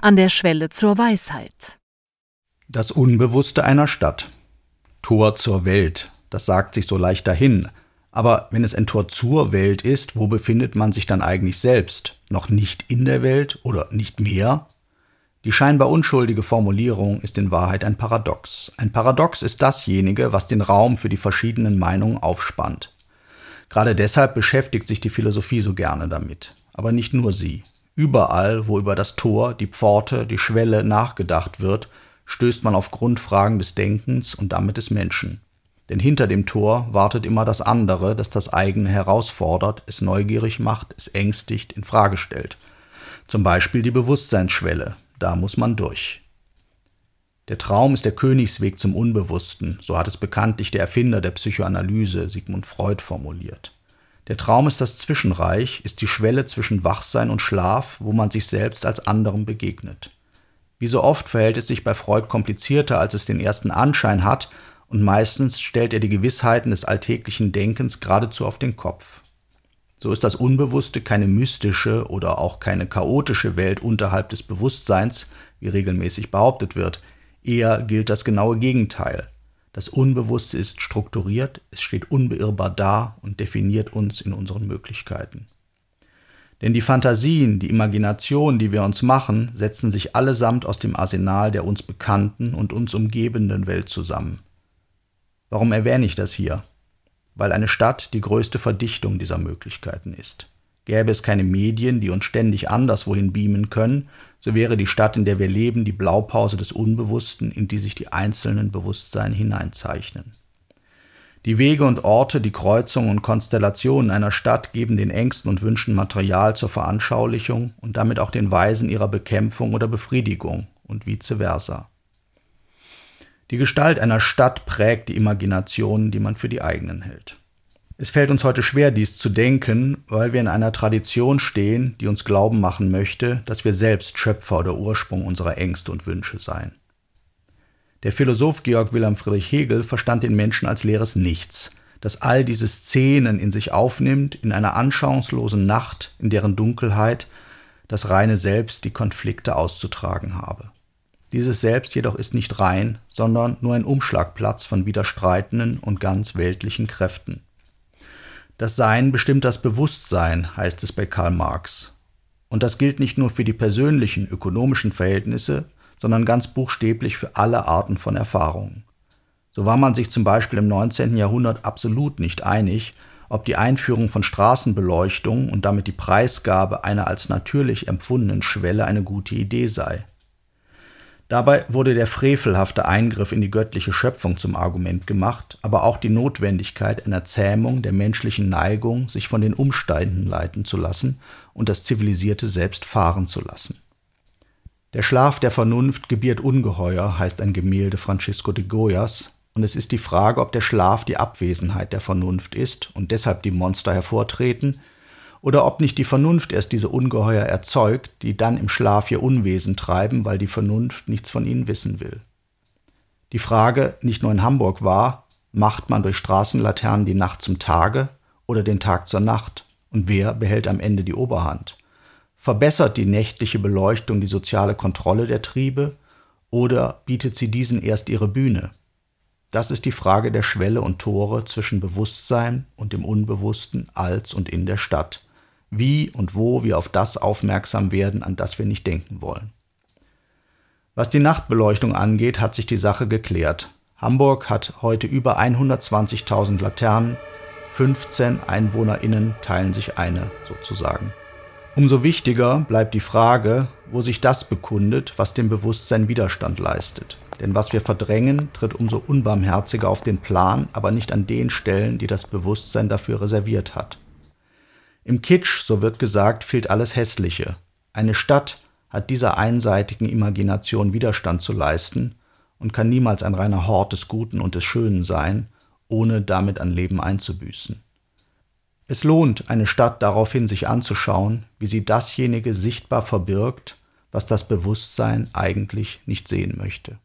An der Schwelle zur Weisheit. Das Unbewusste einer Stadt. Tor zur Welt, das sagt sich so leicht dahin. Aber wenn es ein Tor zur Welt ist, wo befindet man sich dann eigentlich selbst? Noch nicht in der Welt oder nicht mehr? Die scheinbar unschuldige Formulierung ist in Wahrheit ein Paradox. Ein Paradox ist dasjenige, was den Raum für die verschiedenen Meinungen aufspannt. Gerade deshalb beschäftigt sich die Philosophie so gerne damit. Aber nicht nur sie. Überall, wo über das Tor, die Pforte, die Schwelle nachgedacht wird, stößt man auf Grundfragen des Denkens und damit des Menschen. Denn hinter dem Tor wartet immer das andere, das das eigene herausfordert, es neugierig macht, es ängstigt, in Frage stellt. Zum Beispiel die Bewusstseinsschwelle, da muss man durch. Der Traum ist der Königsweg zum Unbewussten, so hat es bekanntlich der Erfinder der Psychoanalyse Sigmund Freud formuliert. Der Traum ist das Zwischenreich, ist die Schwelle zwischen Wachsein und Schlaf, wo man sich selbst als anderem begegnet. Wie so oft verhält es sich bei Freud komplizierter, als es den ersten Anschein hat, und meistens stellt er die Gewissheiten des alltäglichen Denkens geradezu auf den Kopf. So ist das Unbewusste keine mystische oder auch keine chaotische Welt unterhalb des Bewusstseins, wie regelmäßig behauptet wird. Eher gilt das genaue Gegenteil. Das Unbewusste ist strukturiert, es steht unbeirrbar da und definiert uns in unseren Möglichkeiten. Denn die Fantasien, die Imagination, die wir uns machen, setzen sich allesamt aus dem Arsenal der uns bekannten und uns umgebenden Welt zusammen. Warum erwähne ich das hier? weil eine Stadt die größte Verdichtung dieser Möglichkeiten ist. Gäbe es keine Medien, die uns ständig anderswohin beamen können, so wäre die Stadt, in der wir leben, die Blaupause des Unbewussten, in die sich die einzelnen Bewusstsein hineinzeichnen. Die Wege und Orte, die Kreuzungen und Konstellationen einer Stadt geben den Ängsten und Wünschen Material zur Veranschaulichung und damit auch den Weisen ihrer Bekämpfung oder Befriedigung und vice versa. Die Gestalt einer Stadt prägt die Imaginationen, die man für die eigenen hält. Es fällt uns heute schwer, dies zu denken, weil wir in einer Tradition stehen, die uns glauben machen möchte, dass wir selbst Schöpfer oder Ursprung unserer Ängste und Wünsche seien. Der Philosoph Georg Wilhelm Friedrich Hegel verstand den Menschen als leeres Nichts, das all diese Szenen in sich aufnimmt, in einer anschauungslosen Nacht, in deren Dunkelheit das reine Selbst die Konflikte auszutragen habe. Dieses Selbst jedoch ist nicht rein, sondern nur ein Umschlagplatz von widerstreitenden und ganz weltlichen Kräften. Das Sein bestimmt das Bewusstsein, heißt es bei Karl Marx. Und das gilt nicht nur für die persönlichen ökonomischen Verhältnisse, sondern ganz buchstäblich für alle Arten von Erfahrungen. So war man sich zum Beispiel im 19. Jahrhundert absolut nicht einig, ob die Einführung von Straßenbeleuchtung und damit die Preisgabe einer als natürlich empfundenen Schwelle eine gute Idee sei. Dabei wurde der frevelhafte Eingriff in die göttliche Schöpfung zum Argument gemacht, aber auch die Notwendigkeit einer Zähmung der menschlichen Neigung, sich von den Umständen leiten zu lassen und das zivilisierte Selbst fahren zu lassen. Der Schlaf der Vernunft gebiert Ungeheuer, heißt ein Gemälde Francisco de Goyas, und es ist die Frage, ob der Schlaf die Abwesenheit der Vernunft ist und deshalb die Monster hervortreten, oder ob nicht die Vernunft erst diese Ungeheuer erzeugt, die dann im Schlaf ihr Unwesen treiben, weil die Vernunft nichts von ihnen wissen will. Die Frage nicht nur in Hamburg war, macht man durch Straßenlaternen die Nacht zum Tage oder den Tag zur Nacht? Und wer behält am Ende die Oberhand? Verbessert die nächtliche Beleuchtung die soziale Kontrolle der Triebe oder bietet sie diesen erst ihre Bühne? Das ist die Frage der Schwelle und Tore zwischen Bewusstsein und dem Unbewussten als und in der Stadt, wie und wo wir auf das aufmerksam werden, an das wir nicht denken wollen. Was die Nachtbeleuchtung angeht, hat sich die Sache geklärt. Hamburg hat heute über 120.000 Laternen, 15 Einwohnerinnen teilen sich eine sozusagen. Umso wichtiger bleibt die Frage, wo sich das bekundet, was dem Bewusstsein Widerstand leistet. Denn was wir verdrängen, tritt umso unbarmherziger auf den Plan, aber nicht an den Stellen, die das Bewusstsein dafür reserviert hat. Im Kitsch, so wird gesagt, fehlt alles Hässliche. Eine Stadt hat dieser einseitigen Imagination Widerstand zu leisten und kann niemals ein reiner Hort des Guten und des Schönen sein, ohne damit an Leben einzubüßen. Es lohnt, eine Stadt daraufhin sich anzuschauen, wie sie dasjenige sichtbar verbirgt, was das Bewusstsein eigentlich nicht sehen möchte.